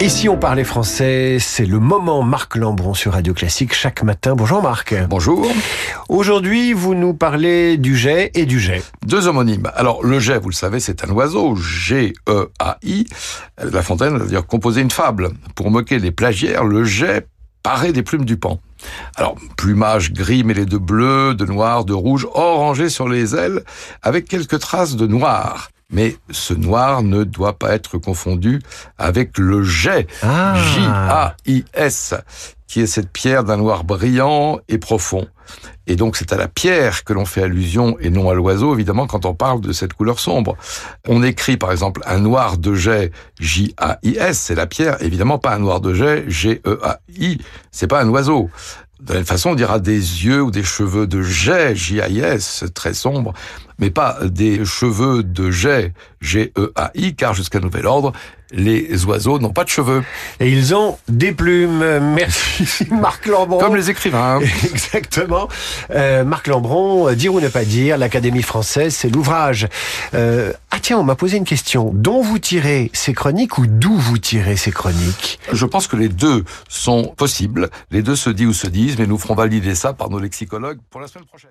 Et si on parlait français, c'est le moment Marc Lambron sur Radio Classique chaque matin. Bonjour Marc. Bonjour. Aujourd'hui, vous nous parlez du jet et du jet. Deux homonymes. Alors, le jet, vous le savez, c'est un oiseau, G-E-A-I. La Fontaine a d'ailleurs composé une fable. Pour moquer les plagiaires, le jet paraît des plumes du pan. Alors, plumage gris mêlé de bleu, de noir, de rouge, orangé sur les ailes, avec quelques traces de noir. Mais ce noir ne doit pas être confondu avec le jet, Ah. J-A-I-S, qui est cette pierre d'un noir brillant et profond. Et donc c'est à la pierre que l'on fait allusion et non à l'oiseau, évidemment, quand on parle de cette couleur sombre. On écrit par exemple un noir de jet, J-A-I-S, c'est la pierre, évidemment pas un noir de jet, G-E-A-I, c'est pas un oiseau. De la même façon, on dira des yeux ou des cheveux de jet, J-A-I-S, très sombre, mais pas des cheveux de jet, G-E-A-I, car jusqu'à nouvel ordre, les oiseaux n'ont pas de cheveux, Et ils ont des plumes. Merci Marc Lambron. comme les écrivains. Exactement. Euh, Marc Lambron, euh, Dire ou ne pas dire, l'Académie française, c'est l'ouvrage. Euh, ah tiens, on m'a posé une question. Dont vous tirez ces chroniques ou d'où vous tirez ces chroniques? Je pense que les deux sont possibles, les deux se disent ou se disent, mais nous ferons valider ça par nos lexicologues pour la semaine prochaine.